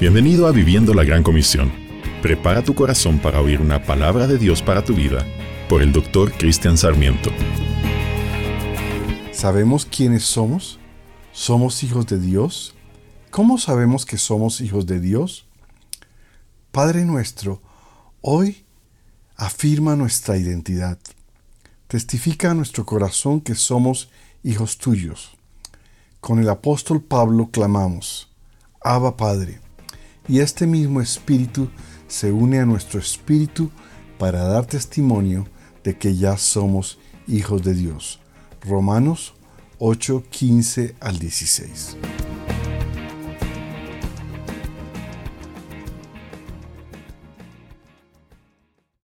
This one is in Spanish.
Bienvenido a Viviendo la Gran Comisión. Prepara tu corazón para oír una palabra de Dios para tu vida por el doctor Cristian Sarmiento. ¿Sabemos quiénes somos? ¿Somos hijos de Dios? ¿Cómo sabemos que somos hijos de Dios? Padre nuestro, hoy afirma nuestra identidad. Testifica a nuestro corazón que somos hijos tuyos. Con el apóstol Pablo clamamos, Abba Padre, y este mismo espíritu se une a nuestro espíritu para dar testimonio de que ya somos hijos de Dios. Romanos 8, 15 al 16.